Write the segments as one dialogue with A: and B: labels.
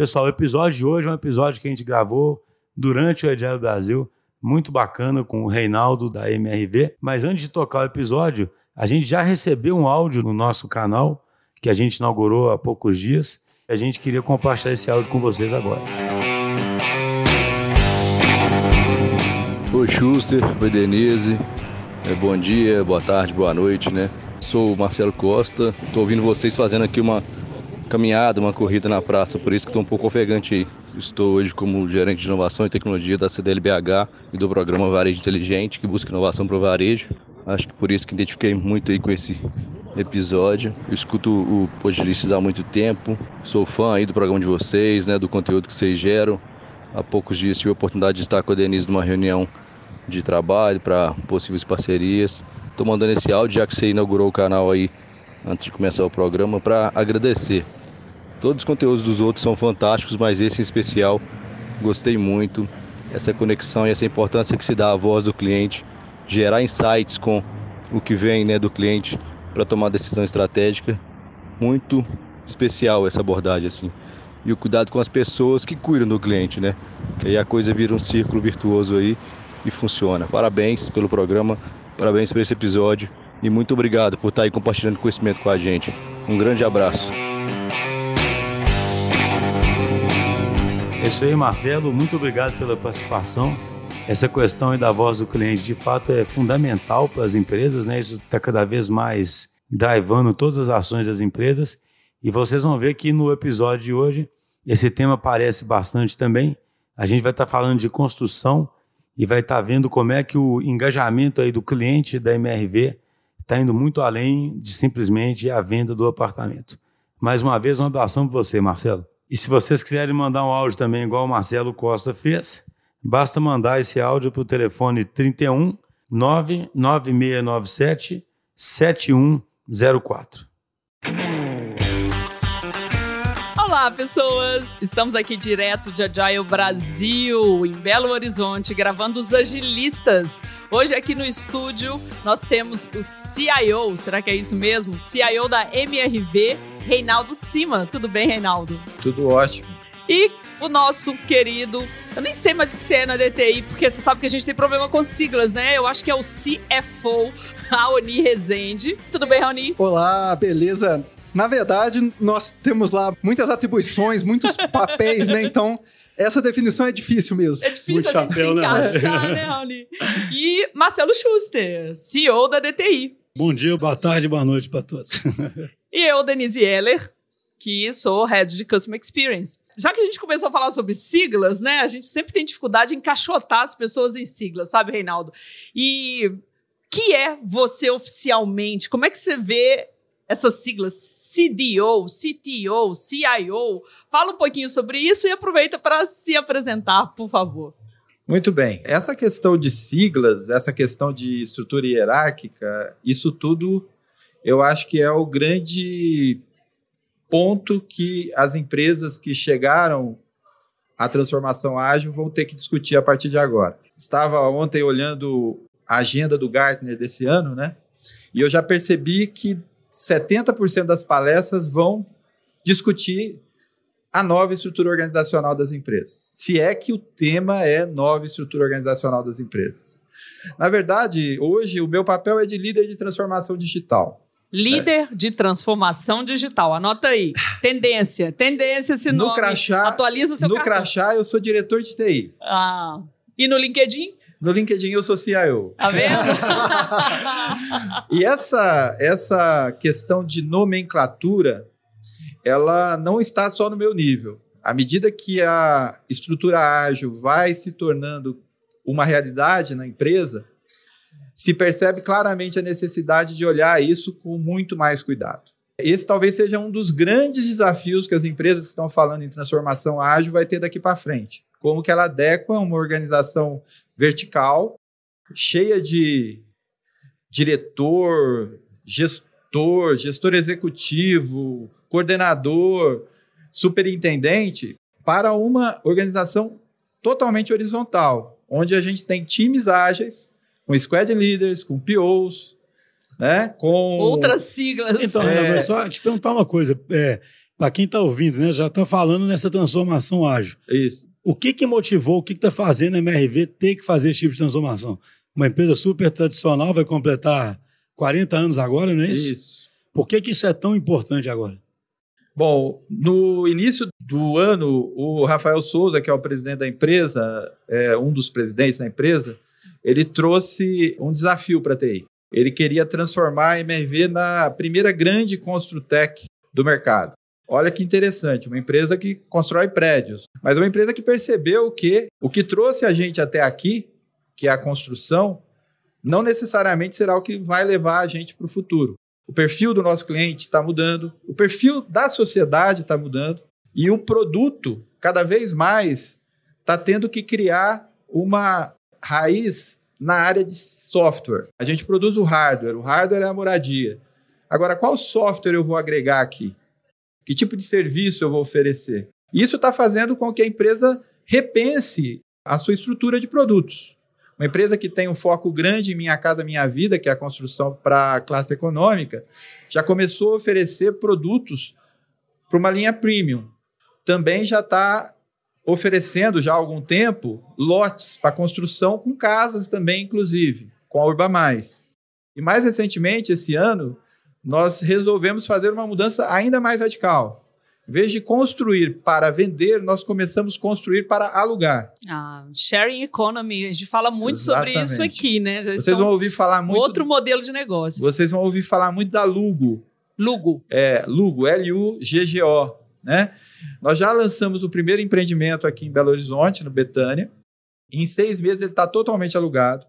A: Pessoal, o episódio de hoje é um episódio que a gente gravou durante o Agile Brasil, muito bacana com o Reinaldo da MRV. Mas antes de tocar o episódio, a gente já recebeu um áudio no nosso canal que a gente inaugurou há poucos dias. A gente queria compartilhar esse áudio com vocês agora.
B: Oi, Schuster, oi, Denise. É, bom dia, boa tarde, boa noite, né? Sou o Marcelo Costa, estou ouvindo vocês fazendo aqui uma caminhada, uma corrida na praça, por isso que estou um pouco ofegante aí. Estou hoje como gerente de inovação e tecnologia da CDLBH e do programa Varejo Inteligente, que busca inovação para o varejo. Acho que por isso que identifiquei muito aí com esse episódio. Eu escuto o Podlistas há muito tempo, sou fã aí do programa de vocês, né, do conteúdo que vocês geram. Há poucos dias tive a oportunidade de estar com a Denise numa reunião de trabalho para possíveis parcerias. Estou mandando esse áudio já que você inaugurou o canal aí antes de começar o programa para agradecer. Todos os conteúdos dos outros são fantásticos, mas esse em especial gostei muito. Essa conexão e essa importância que se dá à voz do cliente, gerar insights com o que vem né, do cliente para tomar decisão estratégica. Muito especial essa abordagem assim. E o cuidado com as pessoas que cuidam do cliente, né? Aí a coisa vira um círculo virtuoso aí e funciona. Parabéns pelo programa, parabéns por esse episódio e muito obrigado por estar aí compartilhando conhecimento com a gente. Um grande abraço.
A: Isso aí, Marcelo. Muito obrigado pela participação. Essa questão da voz do cliente, de fato, é fundamental para as empresas, né? Isso está cada vez mais drivando todas as ações das empresas. E vocês vão ver que no episódio de hoje, esse tema aparece bastante também. A gente vai estar tá falando de construção e vai estar tá vendo como é que o engajamento aí do cliente da MRV está indo muito além de simplesmente a venda do apartamento. Mais uma vez, um abração para você, Marcelo. E se vocês quiserem mandar um áudio também, igual o Marcelo Costa fez, basta mandar esse áudio para o telefone 31 99697 7104.
C: Olá, pessoas! Estamos aqui direto de Agile Brasil, em Belo Horizonte, gravando os agilistas. Hoje aqui no estúdio nós temos o CIO, será que é isso mesmo? CIO da MRV, Reinaldo Cima. Tudo bem, Reinaldo?
D: Tudo ótimo.
C: E o nosso querido, eu nem sei mais o que você é na DTI, porque você sabe que a gente tem problema com siglas, né? Eu acho que é o CFO, Raoni Rezende. Tudo bem, Raoni?
E: Olá, beleza? Na verdade, nós temos lá muitas atribuições, muitos papéis, né? Então, essa definição é difícil mesmo.
C: É difícil Muito a gente chapéu, se né? encaixar, né, Raoni? E Marcelo Schuster, CEO da DTI.
F: Bom dia, boa tarde, boa noite para todos.
C: e eu, Denise Heller, que sou Head de Customer Experience. Já que a gente começou a falar sobre siglas, né? A gente sempre tem dificuldade em encaixotar as pessoas em siglas, sabe, Reinaldo? E que é você oficialmente? Como é que você vê essas siglas CDO, CTO, CIO. Fala um pouquinho sobre isso e aproveita para se apresentar, por favor.
D: Muito bem. Essa questão de siglas, essa questão de estrutura hierárquica, isso tudo eu acho que é o grande ponto que as empresas que chegaram à transformação ágil vão ter que discutir a partir de agora. Estava ontem olhando a agenda do Gartner desse ano, né? E eu já percebi que 70% das palestras vão discutir a nova estrutura organizacional das empresas. Se é que o tema é nova estrutura organizacional das empresas. Na verdade, hoje o meu papel é de líder de transformação digital.
C: Líder é. de transformação digital. Anota aí. Tendência. Tendência esse no nome. Crachá, Atualiza o seu
D: No
C: cartão.
D: crachá, eu sou diretor de TI.
C: Ah. E no LinkedIn?
D: No LinkedIn eu sou CIO.
C: Tá vendo?
D: e essa, essa questão de nomenclatura, ela não está só no meu nível. À medida que a estrutura ágil vai se tornando uma realidade na empresa, se percebe claramente a necessidade de olhar isso com muito mais cuidado. Esse talvez seja um dos grandes desafios que as empresas que estão falando em transformação ágil vai ter daqui para frente. Como que ela adequa uma organização vertical, cheia de diretor, gestor, gestor executivo, coordenador, superintendente, para uma organização totalmente horizontal, onde a gente tem times ágeis, com squad leaders, com POs, né? Com
C: outras siglas.
F: Então, é... só te perguntar uma coisa. É,
A: Para quem está ouvindo, né, já está falando nessa transformação ágil.
D: Isso.
A: O que que motivou, o que está fazendo a MRV ter que fazer esse tipo de transformação? Uma empresa super tradicional vai completar 40 anos agora, não é isso?
D: Isso.
A: Por que, que isso é tão importante agora?
D: Bom, no início do ano, o Rafael Souza, que é o presidente da empresa, é um dos presidentes da empresa, ele trouxe um desafio para a TI. Ele queria transformar a MRV na primeira grande construtec do mercado. Olha que interessante, uma empresa que constrói prédios, mas uma empresa que percebeu que o que trouxe a gente até aqui, que é a construção, não necessariamente será o que vai levar a gente para o futuro. O perfil do nosso cliente está mudando, o perfil da sociedade está mudando e o produto, cada vez mais, está tendo que criar uma raiz na área de software. A gente produz o hardware, o hardware é a moradia. Agora, qual software eu vou agregar aqui? Que tipo de serviço eu vou oferecer? Isso está fazendo com que a empresa repense a sua estrutura de produtos. Uma empresa que tem um foco grande em Minha Casa Minha Vida, que é a construção para a classe econômica, já começou a oferecer produtos para uma linha premium. Também já está oferecendo já há algum tempo lotes para construção com casas também, inclusive, com a Urba Mais. E mais recentemente, esse ano, nós resolvemos fazer uma mudança ainda mais radical. Em vez de construir para vender, nós começamos a construir para alugar.
C: Ah, sharing economy, a gente fala muito
D: Exatamente.
C: sobre isso aqui, né? Já
D: Vocês vão ouvir falar muito.
C: Outro modelo de negócio.
D: Vocês vão ouvir falar muito da Lugo.
C: Lugo.
D: É, Lugo, L-U-G-G-O, né? Nós já lançamos o primeiro empreendimento aqui em Belo Horizonte, no Betânia. Em seis meses ele está totalmente alugado.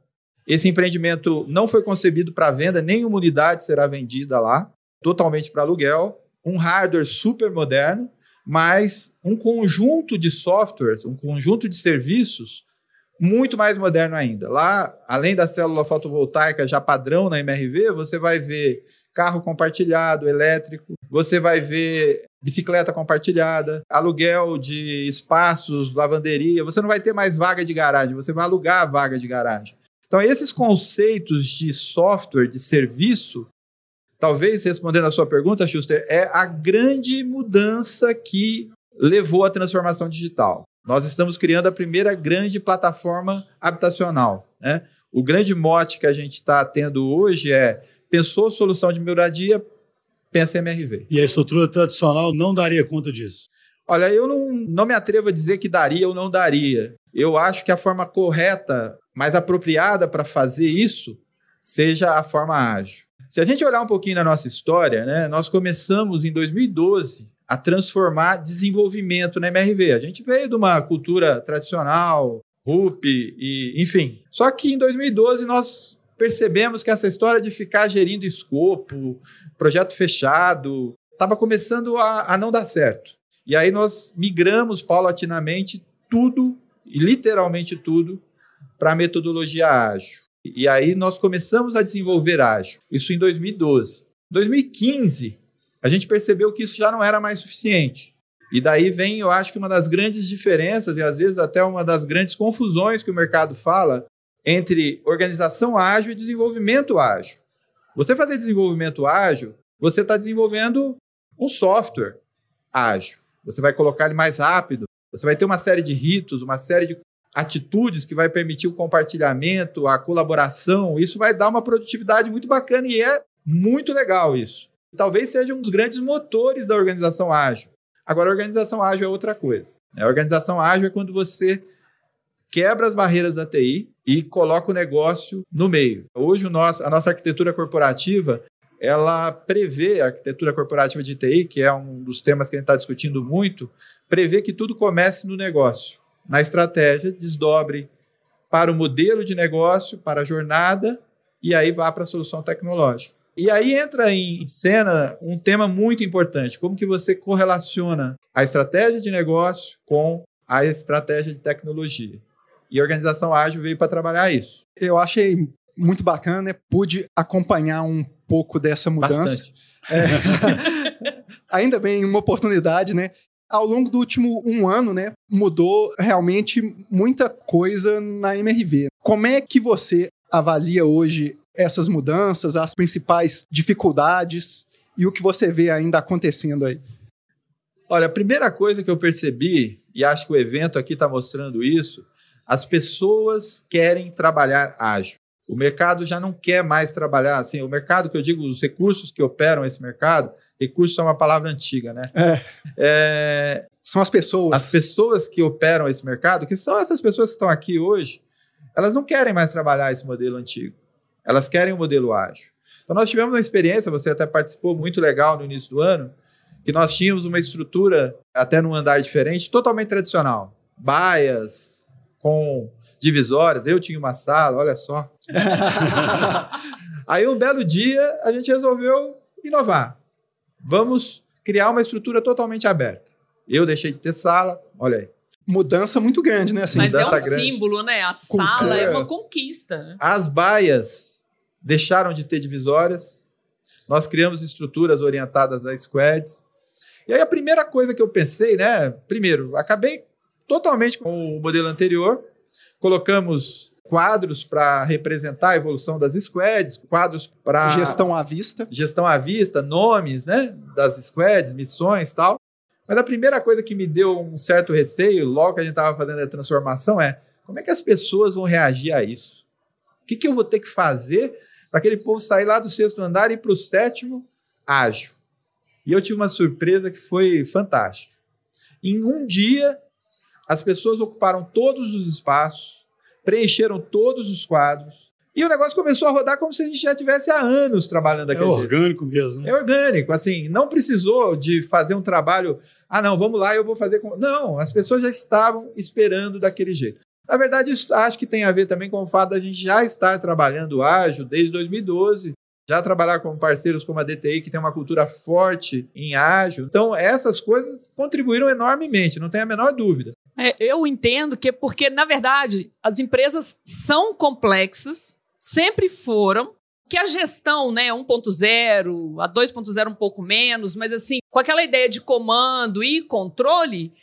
D: Esse empreendimento não foi concebido para venda, nenhuma unidade será vendida lá, totalmente para aluguel. Um hardware super moderno, mas um conjunto de softwares, um conjunto de serviços muito mais moderno ainda. Lá, além da célula fotovoltaica já padrão na MRV, você vai ver carro compartilhado, elétrico, você vai ver bicicleta compartilhada, aluguel de espaços, lavanderia. Você não vai ter mais vaga de garagem, você vai alugar a vaga de garagem. Então, esses conceitos de software, de serviço, talvez respondendo a sua pergunta, Schuster, é a grande mudança que levou à transformação digital. Nós estamos criando a primeira grande plataforma habitacional. Né? O grande mote que a gente está tendo hoje é pensou solução de moradia, pensa em MRV.
A: E a estrutura tradicional não daria conta disso.
D: Olha, eu não, não me atrevo a dizer que daria ou não daria. Eu acho que a forma correta, mais apropriada para fazer isso, seja a forma ágil. Se a gente olhar um pouquinho na nossa história, né, nós começamos em 2012 a transformar desenvolvimento na MRV. A gente veio de uma cultura tradicional, RUP, e, enfim. Só que em 2012 nós percebemos que essa história de ficar gerindo escopo, projeto fechado, estava começando a, a não dar certo. E aí nós migramos paulatinamente tudo, literalmente tudo, para a metodologia ágil. E aí nós começamos a desenvolver ágil. Isso em 2012. 2015, a gente percebeu que isso já não era mais suficiente. E daí vem, eu acho que uma das grandes diferenças, e às vezes até uma das grandes confusões que o mercado fala entre organização ágil e desenvolvimento ágil. Você fazer desenvolvimento ágil, você está desenvolvendo um software ágil. Você vai colocar ele mais rápido, você vai ter uma série de ritos, uma série de atitudes que vai permitir o compartilhamento, a colaboração. Isso vai dar uma produtividade muito bacana e é muito legal isso. Talvez seja um dos grandes motores da organização ágil. Agora, a organização ágil é outra coisa. A organização ágil é quando você quebra as barreiras da TI e coloca o negócio no meio. Hoje, nosso, a nossa arquitetura corporativa ela prevê, a arquitetura corporativa de TI, que é um dos temas que a gente está discutindo muito, prevê que tudo comece no negócio, na estratégia, desdobre para o modelo de negócio, para a jornada, e aí vá para a solução tecnológica. E aí entra em cena um tema muito importante, como que você correlaciona a estratégia de negócio com a estratégia de tecnologia. E a organização ágil veio para trabalhar isso.
E: Eu achei muito bacana, né? Pude acompanhar um pouco dessa mudança. É. Ainda bem, uma oportunidade, né? Ao longo do último um ano, né, mudou realmente muita coisa na MRV. Como é que você avalia hoje essas mudanças, as principais dificuldades e o que você vê ainda acontecendo aí?
D: Olha, a primeira coisa que eu percebi, e acho que o evento aqui está mostrando isso, as pessoas querem trabalhar ágil. O mercado já não quer mais trabalhar assim. O mercado que eu digo, os recursos que operam esse mercado, recursos é uma palavra antiga, né?
E: É.
D: É,
E: São as pessoas.
D: as pessoas que operam esse mercado, que são essas pessoas que estão aqui hoje, elas não querem mais trabalhar esse modelo antigo. Elas querem o modelo ágil. Então, nós tivemos uma experiência, você até participou muito legal no início do ano, que nós tínhamos uma estrutura, até num andar diferente, totalmente tradicional. Baias, com divisórias. Eu tinha uma sala, olha só. Aí, um belo dia, a gente resolveu inovar. Vamos criar uma estrutura totalmente aberta. Eu deixei de ter sala, olha aí.
E: Mudança muito grande, né? Assim,
C: Mas é um
D: grande.
C: símbolo, né? A
E: Cultura.
C: sala é uma conquista. né?
D: As baias deixaram de ter divisórias. Nós criamos estruturas orientadas a squads. E aí a primeira coisa que eu pensei, né? Primeiro, acabei totalmente com o modelo anterior. Colocamos quadros para representar a evolução das squads, quadros para
E: Gestão à vista.
D: gestão à vista, nomes, né, das squads, missões, tal. Mas a primeira coisa que me deu um certo receio, logo que a gente estava fazendo a transformação, é como é que as pessoas vão reagir a isso? O que, que eu vou ter que fazer para aquele povo sair lá do sexto andar e ir para o sétimo ágil? E eu tive uma surpresa que foi fantástica. Em um dia, as pessoas ocuparam todos os espaços, preencheram todos os quadros, e o negócio começou a rodar como se a gente já tivesse há anos trabalhando
A: É
D: daquele jeito.
A: orgânico mesmo. né?
D: É orgânico, assim, não precisou de fazer um trabalho. Ah, não, vamos lá, eu vou fazer. Com... Não, as pessoas já estavam esperando daquele jeito. Na verdade, isso acho que tem a ver também com o fato da gente já estar trabalhando ágil desde 2012, já trabalhar com parceiros como a DTI, que tem uma cultura forte em ágil. Então, essas coisas contribuíram enormemente, não tem a menor dúvida.
C: É, eu entendo que é porque, na verdade, as empresas são complexas, sempre foram, que a gestão, né, 1.0, a 2.0 um pouco menos, mas assim, com aquela ideia de comando e controle,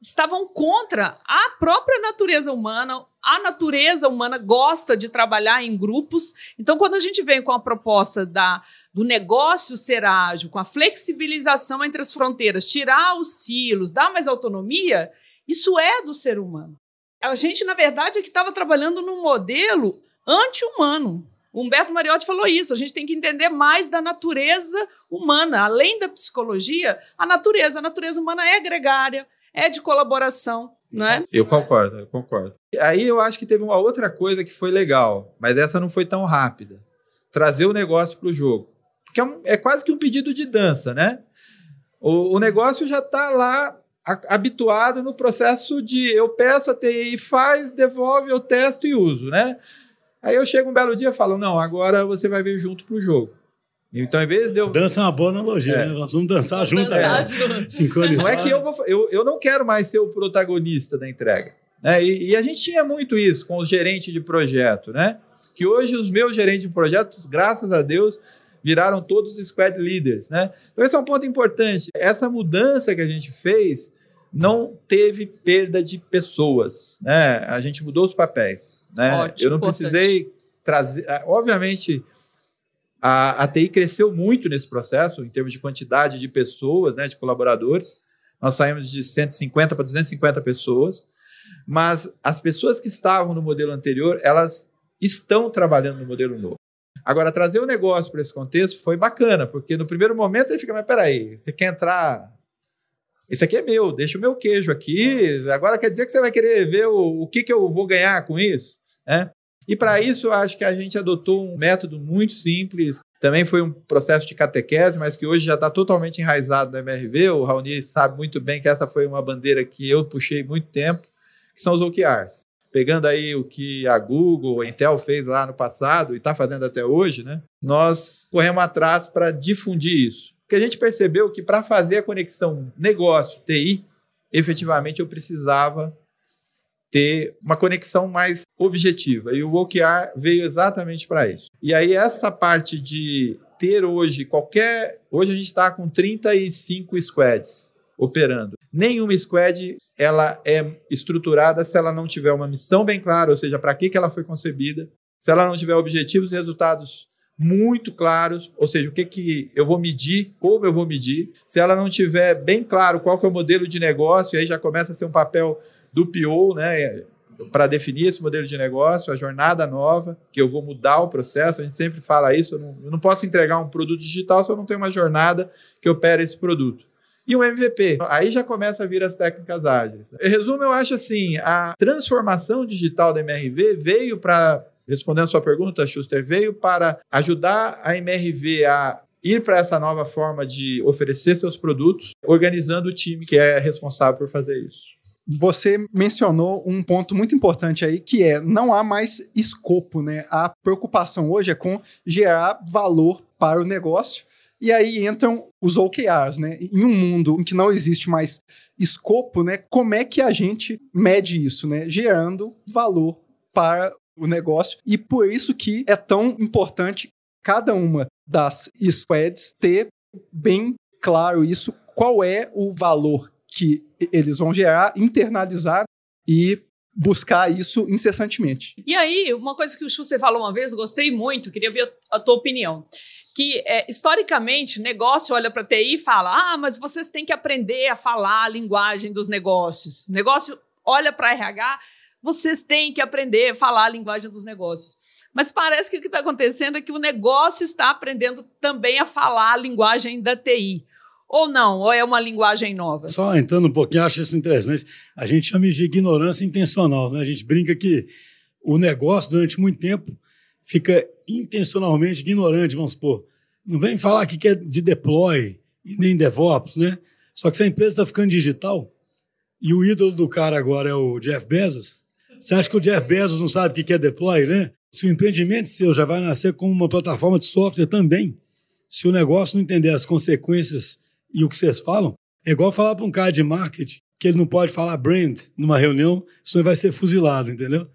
C: estavam contra a própria natureza humana. A natureza humana gosta de trabalhar em grupos. Então, quando a gente vem com a proposta da, do negócio ser ágil, com a flexibilização entre as fronteiras, tirar os silos, dar mais autonomia, isso é do ser humano. A gente, na verdade, é que estava trabalhando num modelo anti-humano. Humberto Mariotti falou isso. A gente tem que entender mais da natureza humana. Além da psicologia, a natureza. A natureza humana é gregária, é de colaboração, não é?
D: Eu concordo, eu concordo. Aí eu acho que teve uma outra coisa que foi legal, mas essa não foi tão rápida. Trazer o negócio para o jogo. Porque é, um- é quase que um pedido de dança, né? O, o negócio já está lá habituado no processo de eu peço a TI, faz, devolve, eu testo e uso, né? Aí eu chego um belo dia e falo, não, agora você vai vir junto para o jogo. Então, em vez de eu...
A: Dança é uma boa analogia,
D: É.
A: né? Nós vamos dançar junto
C: Dançar
A: aí.
C: junto.
D: Não é que eu, vou, eu, eu não quero mais ser o protagonista da entrega. Né? E, e a gente tinha muito isso com os gerentes de projeto, né? Que hoje os meus gerentes de projetos, graças a Deus, viraram todos squad leaders, né? Então esse é um ponto importante. Essa mudança que a gente fez não teve perda de pessoas, né? A gente mudou os papéis, né?
C: Ótimo,
D: eu não
C: importante.
D: precisei trazer, obviamente a, a TI cresceu muito nesse processo, em termos de quantidade de pessoas, né, de colaboradores. Nós saímos de 150 para 250 pessoas, mas as pessoas que estavam no modelo anterior, elas estão trabalhando no modelo novo. Agora, trazer o negócio para esse contexto foi bacana, porque no primeiro momento ele fica, mas peraí, você quer entrar... Esse aqui é meu, deixa o meu queijo aqui, agora quer dizer que você vai querer ver o, o que, que eu vou ganhar com isso? né? E para isso, acho que a gente adotou um método muito simples. Também foi um processo de catequese, mas que hoje já está totalmente enraizado no MRV. O Raoni sabe muito bem que essa foi uma bandeira que eu puxei muito tempo, que são os OKRs. Pegando aí o que a Google, a Intel fez lá no passado e está fazendo até hoje, né? nós corremos atrás para difundir isso. Porque a gente percebeu que para fazer a conexão negócio-TI, efetivamente eu precisava ter uma conexão mais objetiva. E o OKR veio exatamente para isso. E aí, essa parte de ter hoje qualquer. Hoje a gente está com 35 squads operando. Nenhuma squad ela é estruturada se ela não tiver uma missão bem clara, ou seja, para que, que ela foi concebida, se ela não tiver objetivos e resultados muito claros, ou seja, o que, que eu vou medir, como eu vou medir. Se ela não tiver bem claro qual que é o modelo de negócio, aí já começa a ser um papel do PO, né, para definir esse modelo de negócio, a jornada nova, que eu vou mudar o processo. A gente sempre fala isso, eu não, eu não posso entregar um produto digital se eu não tenho uma jornada que opera esse produto e um MVP. Aí já começa a vir as técnicas ágeis. Em resumo, eu acho assim, a transformação digital da MRV veio para respondendo a sua pergunta, Schuster, veio para ajudar a MRV a ir para essa nova forma de oferecer seus produtos, organizando o time que é responsável por fazer isso.
E: Você mencionou um ponto muito importante aí, que é não há mais escopo, né? A preocupação hoje é com gerar valor para o negócio. E aí entram os OKRs, né? Em um mundo em que não existe mais escopo, né? Como é que a gente mede isso, né? Gerando valor para o negócio. E por isso que é tão importante cada uma das squads ter bem claro isso, qual é o valor que eles vão gerar, internalizar e buscar isso incessantemente.
C: E aí, uma coisa que o Schuster falou uma vez, gostei muito, queria ver a tua opinião. Que é, historicamente, negócio olha para TI e fala: ah, mas vocês têm que aprender a falar a linguagem dos negócios. O negócio olha para RH vocês têm que aprender a falar a linguagem dos negócios. Mas parece que o que está acontecendo é que o negócio está aprendendo também a falar a linguagem da TI. Ou não? Ou é uma linguagem nova?
A: Só entrando um pouquinho, acho isso interessante. A gente chama de ignorância intencional. Né? A gente brinca que o negócio, durante muito tempo, fica intencionalmente ignorante, vamos supor. Não vem falar que é de deploy e nem DevOps, né? Só que se a empresa está ficando digital e o ídolo do cara agora é o Jeff Bezos, você acha que o Jeff Bezos não sabe o que é deploy, né? Se o empreendimento seu já vai nascer como uma plataforma de software também, se o negócio não entender as consequências e o que vocês falam, é igual falar para um cara de marketing que ele não pode falar brand numa reunião, senão ele vai ser fuzilado, entendeu?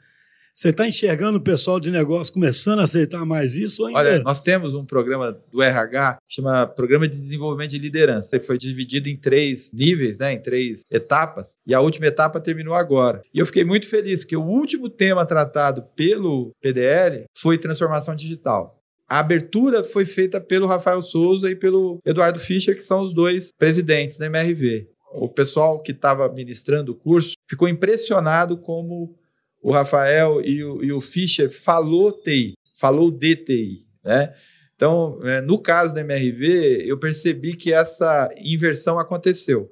A: Você está enxergando o pessoal de negócio começando a aceitar mais isso? Ainda?
D: Olha, nós temos um programa do RH chama Programa de Desenvolvimento de Liderança. Ele foi dividido em três níveis, né, em três etapas, e a última etapa terminou agora. E eu fiquei muito feliz que o último tema tratado pelo PDL foi transformação digital. A abertura foi feita pelo Rafael Souza e pelo Eduardo Fischer, que são os dois presidentes da MRV. O pessoal que estava ministrando o curso ficou impressionado como o Rafael e o, e o Fischer falou TI, falou DTI, né? Então, é, no caso da MRV, eu percebi que essa inversão aconteceu.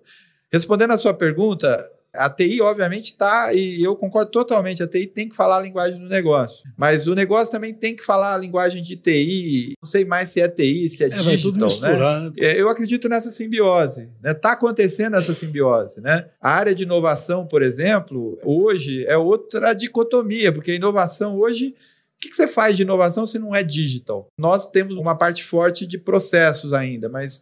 D: Respondendo à sua pergunta, a TI, obviamente, está, e eu concordo totalmente, a TI tem que falar a linguagem do negócio. Mas o negócio também tem que falar a linguagem de TI. Não sei mais se é TI, se é, é digital. Tudo né? misturar, né? Eu acredito nessa simbiose. Está né? Tá acontecendo essa simbiose. Né? A área de inovação, por exemplo, hoje é outra dicotomia, porque a inovação hoje o que você faz de inovação se não é digital? Nós temos uma parte forte de processos ainda, mas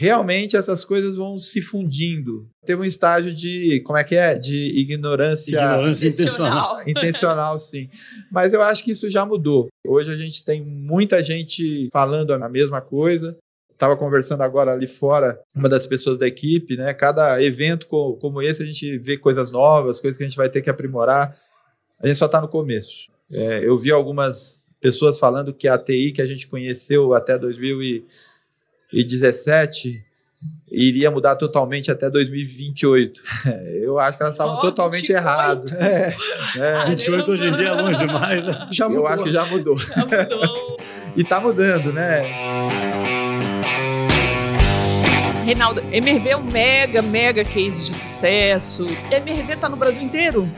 D: realmente essas coisas vão se fundindo. Teve um estágio de, como é que é? De ignorância,
A: ignorância intencional.
D: intencional, sim. Mas eu acho que isso já mudou. Hoje a gente tem muita gente falando a mesma coisa. Estava conversando agora ali fora, uma das pessoas da equipe, né? Cada evento como esse a gente vê coisas novas, coisas que a gente vai ter que aprimorar. A gente só está no começo. É, eu vi algumas pessoas falando que a TI que a gente conheceu até 2000 e 2017 iria mudar totalmente até 2028. Eu acho que elas estavam oh, totalmente erradas.
A: É, é. 28 hoje em dia é longe demais. Né?
D: Já mudou. Eu acho que já mudou. Já mudou. e está mudando, né?
C: Reinaldo, MRV é um mega, mega case de sucesso. MRV está no Brasil inteiro?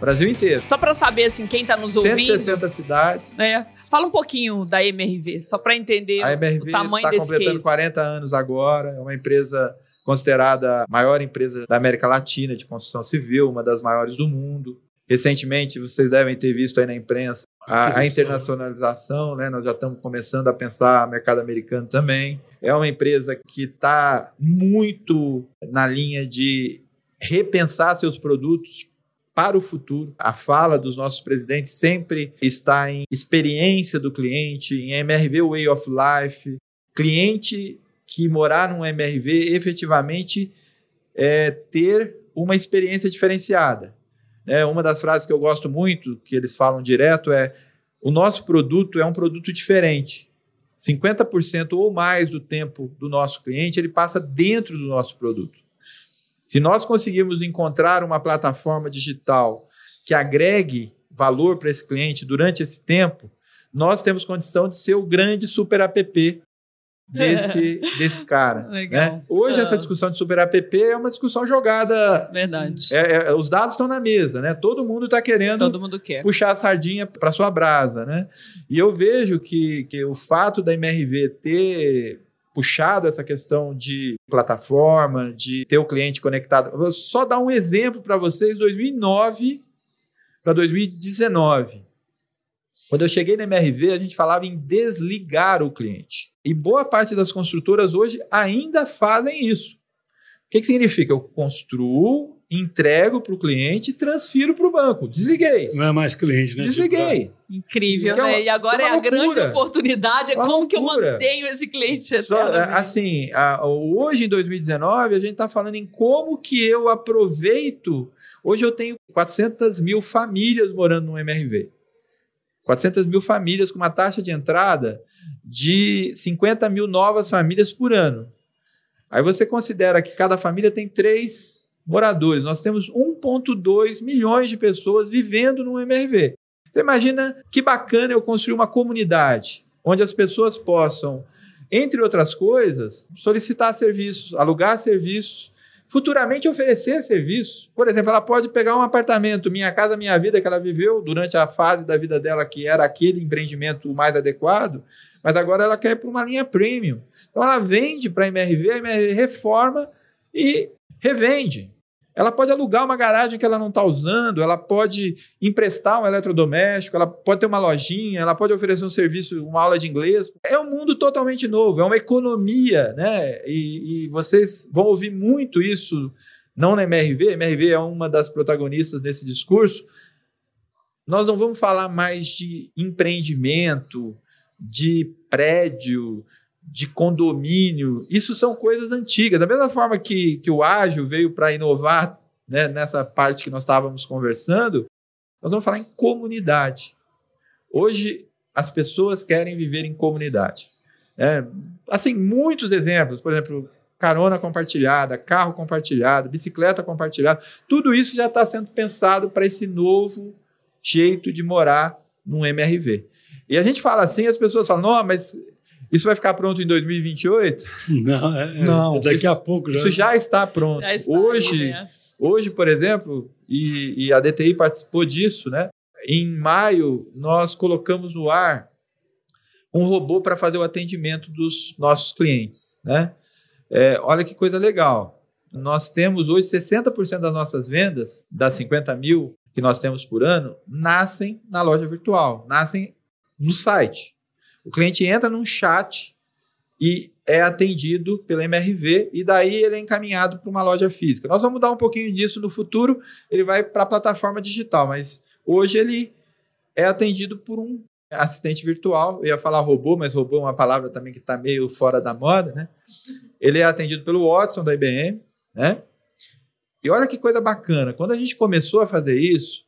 D: Brasil inteiro.
C: Só para saber assim quem está nos ouvindo.
D: 160 cidades.
C: É. Fala um pouquinho da MRV, só para entender
D: a MRV
C: o tamanho
D: tá
C: desse
D: completando
C: case.
D: 40 anos agora, é uma empresa considerada a maior empresa da América Latina de construção civil, uma das maiores do mundo. Recentemente, vocês devem ter visto aí na imprensa a, a internacionalização, né? Nós já estamos começando a pensar mercado americano também. É uma empresa que está muito na linha de repensar seus produtos para o futuro. A fala dos nossos presidentes sempre está em experiência do cliente, em MRV Way of Life. Cliente que morar num MRV efetivamente é ter uma experiência diferenciada. É, uma das frases que eu gosto muito, que eles falam direto, é o nosso produto é um produto diferente. 50% ou mais do tempo do nosso cliente ele passa dentro do nosso produto. Se nós conseguirmos encontrar uma plataforma digital que agregue valor para esse cliente durante esse tempo, nós temos condição de ser o grande super app desse, desse cara. Né? Hoje, essa discussão de super app é uma discussão jogada.
C: Verdade.
D: É, é, os dados estão na mesa, né? Todo mundo está querendo
C: mundo
D: puxar a sardinha para sua brasa, né? E eu vejo que, que o fato da MRV ter puxado essa questão de plataforma, de ter o cliente conectado. Vou só dar um exemplo para vocês, 2009 para 2019. Quando eu cheguei na MRV, a gente falava em desligar o cliente. E boa parte das construtoras hoje ainda fazem isso. O que, que significa? Eu construo, entrego para o cliente e transfiro para o banco. Desliguei.
A: Não é mais cliente, né?
D: Desliguei.
C: Incrível,
D: Que é uma-
C: né? E agora
D: é
C: é, a grande
D: loucura.
C: oportunidade. É
D: Uma
C: como que eu
D: loucura.
C: mantenho esse cliente
D: Só, assim, a- hoje em 2019, a gente está falando em como que eu aproveito. Hoje eu tenho 400 mil famílias morando no MRV. 400 mil famílias com uma taxa de entrada de 50 mil novas famílias por ano. Aí você considera que cada família tem três moradores. Nós temos 1,2 milhões de pessoas vivendo no MRV. Você imagina que bacana eu construir uma comunidade onde as pessoas possam, entre outras coisas, solicitar serviços, alugar serviços, futuramente oferecer serviços. Por exemplo, ela pode pegar um apartamento, Minha Casa Minha Vida, que ela viveu durante a fase da vida dela que era aquele empreendimento mais adequado, mas agora ela quer ir para uma linha premium. Então ela vende para a MRV, a MRV reforma e revende. Ela pode alugar uma garagem que ela não está usando, ela pode emprestar um eletrodoméstico, ela pode ter uma lojinha, ela pode oferecer um serviço, uma aula de inglês. É um mundo totalmente novo, é uma economia, né? E, e vocês vão ouvir muito isso, não na MRV, MRV é uma das protagonistas desse discurso. Nós não vamos falar mais de empreendimento, de prédio, de condomínio. Isso são coisas antigas. Da mesma forma que, que o ágil veio para inovar né, nessa parte que nós estávamos conversando, nós vamos falar em comunidade. Hoje, as pessoas querem viver em comunidade. É, assim, muitos exemplos, por exemplo, carona compartilhada, carro compartilhado, bicicleta compartilhada, tudo isso já está sendo pensado para esse novo jeito de morar num MRV. E a gente fala assim, as pessoas falam, não, mas isso vai ficar pronto em 2028?
A: Não, é, é
E: Não,
A: daqui
D: isso-
A: a pouco já.
D: Isso já está pronto.
C: Já está
D: Hoje,
C: aí, né?
D: Hoje, por exemplo, e, e a DTI participou disso, né? Em maio, nós colocamos no ar um robô para fazer o atendimento dos nossos clientes, né? É, olha que coisa legal. Nós temos hoje 60% das nossas vendas, das 50 mil que nós temos por ano, nascem na loja virtual, nascem no site. O cliente entra num chat e é atendido pela MRV e daí ele é encaminhado para uma loja física. Nós vamos mudar um pouquinho disso no futuro, ele vai para a plataforma digital, mas hoje ele é atendido por um assistente virtual. Eu ia falar robô, mas robô é uma palavra também que está meio fora da moda, né? Ele é atendido pelo Watson da IBM, né? E olha que coisa bacana, quando a gente começou a fazer isso,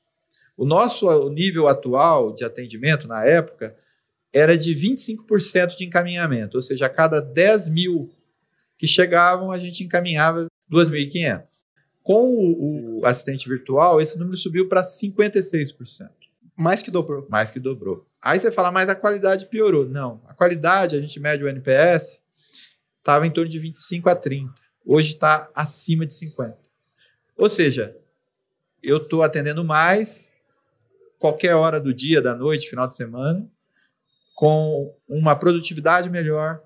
D: o nosso nível atual de atendimento na época era de 25% de encaminhamento, ou seja, a cada 10 mil que chegavam, a gente encaminhava 2.500. Com o, o assistente virtual, esse número subiu para 56%,
E: Mais que dobrou.
D: mais que dobrou. Aí você fala, mas a qualidade piorou. Não, a qualidade, a gente mede o NPS, estava em torno de 25 a 30. Hoje está acima de 50. Ou seja, eu estou atendendo mais qualquer hora do dia, da noite, final de semana, com uma produtividade melhor,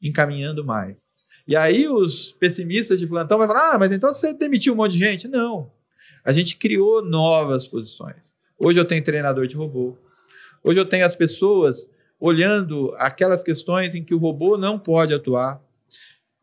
D: encaminhando mais. E aí os pessimistas de plantão vão falar: ah, mas então você demitiu um monte de gente? Não. A gente criou novas posições. Hoje eu tenho treinador de robô. Hoje eu tenho as pessoas olhando aquelas questões em que o robô não pode atuar.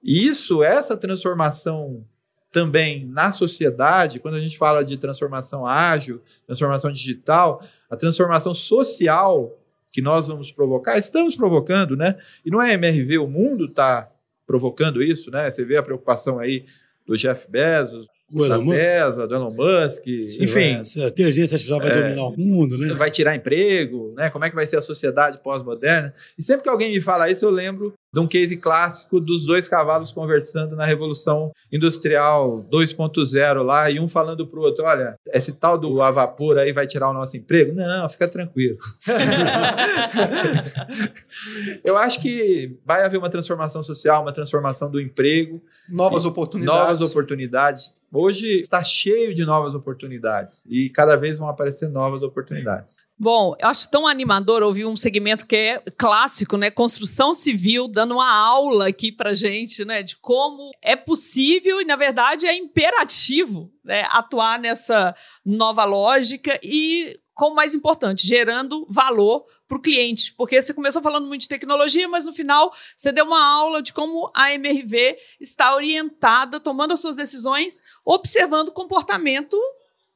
D: E isso, essa transformação também na sociedade, quando a gente fala de transformação ágil, transformação digital, a transformação social que nós vamos provocar, estamos provocando, né? E não é MRV, o mundo está provocando isso, né? Você vê a preocupação aí do Jeff Bezos,
A: O Elon
D: da
A: Musk.
D: Tesla, do Elon Musk,
A: Você
D: enfim.
A: vai- a inteligência artificial vai
D: É.
A: dominar o mundo, né?
D: vai tirar emprego, né? Como é que vai ser a sociedade pós-moderna? E sempre que alguém me fala isso, eu lembro de um case clássico dos dois cavalos conversando na Revolução Industrial 2.0 lá, e um falando pro outro: olha, esse tal do a vapor aí vai tirar o nosso emprego? Não, fica tranquilo. eu acho que vai haver uma transformação social, uma transformação do emprego,
E: Novas oportunidades.
D: novas oportunidades. Hoje está cheio de novas oportunidades e cada vez vão aparecer novas oportunidades.
C: Bom, eu acho tão animador ouvir um segmento que é clássico, né? Construção civil, dando uma aula aqui pra gente, né? De como é possível e, na verdade, é imperativo né, atuar nessa nova lógica e, como mais importante, gerando valor para o cliente. Porque você começou falando muito de tecnologia, mas no final você deu uma aula de como a MRV está orientada, tomando as suas decisões, observando o comportamento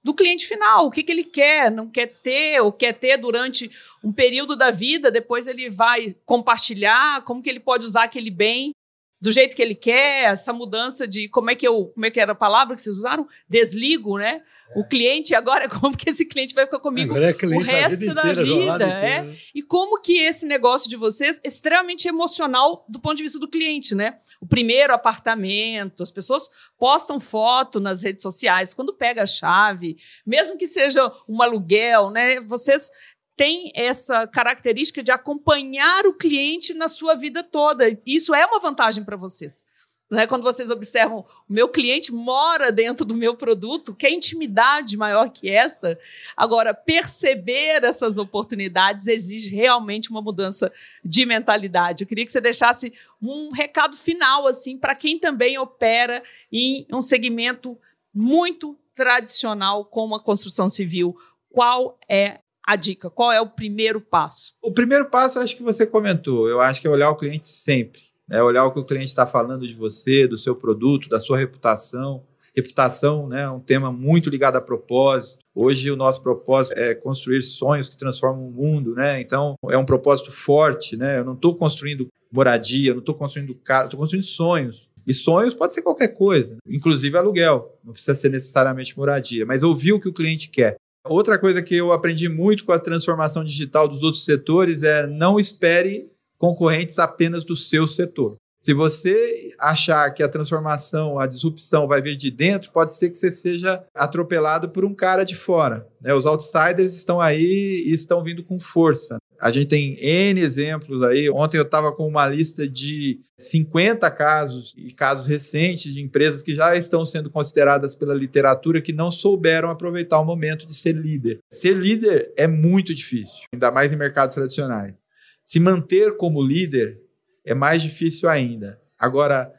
C: do cliente final, o que, que ele quer, não quer ter, ou quer ter durante um período da vida, depois ele vai compartilhar, como que ele pode usar aquele bem do jeito que ele quer, essa mudança de como é que eu, como é que era a palavra que vocês usaram? Desligo, né? O cliente agora como que esse cliente vai ficar comigo
A: é cliente
C: o resto
A: vida
C: da
A: inteira,
C: vida, é.
A: inteira.
C: e como que esse negócio de vocês é extremamente emocional do ponto de vista do cliente, né? O primeiro apartamento, as pessoas postam foto nas redes sociais, quando pega a chave, mesmo que seja um aluguel, né? Vocês têm essa característica de acompanhar o cliente na sua vida toda. Isso é uma vantagem para vocês. Né? Quando vocês observam, o meu cliente mora dentro do meu produto, que intimidade maior que essa. Agora, perceber essas oportunidades exige realmente uma mudança de mentalidade. Eu queria que você deixasse um recado final assim para quem também opera em um segmento muito tradicional como a construção civil. Qual é a dica? Qual é o primeiro passo?
D: O primeiro passo, acho que você comentou. Eu acho que é olhar o cliente sempre. É olhar o que o cliente está falando de você, do seu produto, da sua reputação. Reputação né, é um tema muito ligado a propósito. Hoje o nosso propósito é construir sonhos que transformam o mundo, né? Então é um propósito forte, né? Eu não estou construindo moradia, eu não estou construindo casa, estou construindo sonhos. E sonhos pode ser qualquer coisa, inclusive aluguel. Não precisa ser necessariamente moradia, mas ouvir o que o cliente quer. Outra coisa que eu aprendi muito com a transformação digital dos outros setores é não espere concorrentes apenas do seu setor. Se você achar que a transformação, a disrupção vai vir de dentro, pode ser que você seja atropelado por um cara de fora. Né? Os outsiders estão aí e estão vindo com força. A gente tem N exemplos aí. Ontem eu estava com uma lista de 50 casos e casos recentes de empresas que já estão sendo consideradas pela literatura que não souberam aproveitar o momento de ser líder. Ser líder é muito difícil, ainda mais em mercados tradicionais. Se manter como líder é mais difícil ainda. Agora,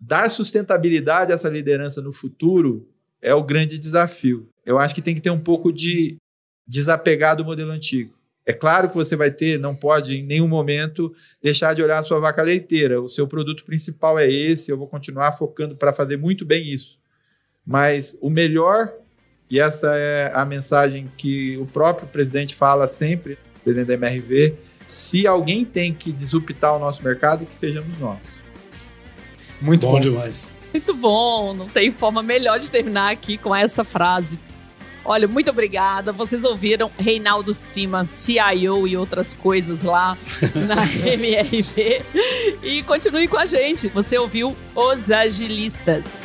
D: dar sustentabilidade a essa liderança no futuro é o grande desafio. Eu acho que tem que ter um pouco de desapegar do modelo antigo. É claro que você vai ter, não pode em nenhum momento deixar de olhar a sua vaca leiteira. O seu produto principal é esse, eu vou continuar focando para fazer muito bem isso. Mas o melhor, e essa é a mensagem que o próprio presidente fala sempre, presidente da MRV, se alguém tem que disruptar o nosso mercado, que sejamos nós.
E: Muito
A: Bom
E: bom.
A: demais.
C: Muito bom, não tem forma melhor de terminar aqui com essa frase. Olha, muito obrigada. Vocês ouviram Reinaldo Cima, CIO e outras coisas lá na MRV. E continue com a gente. Você ouviu Os Agilistas.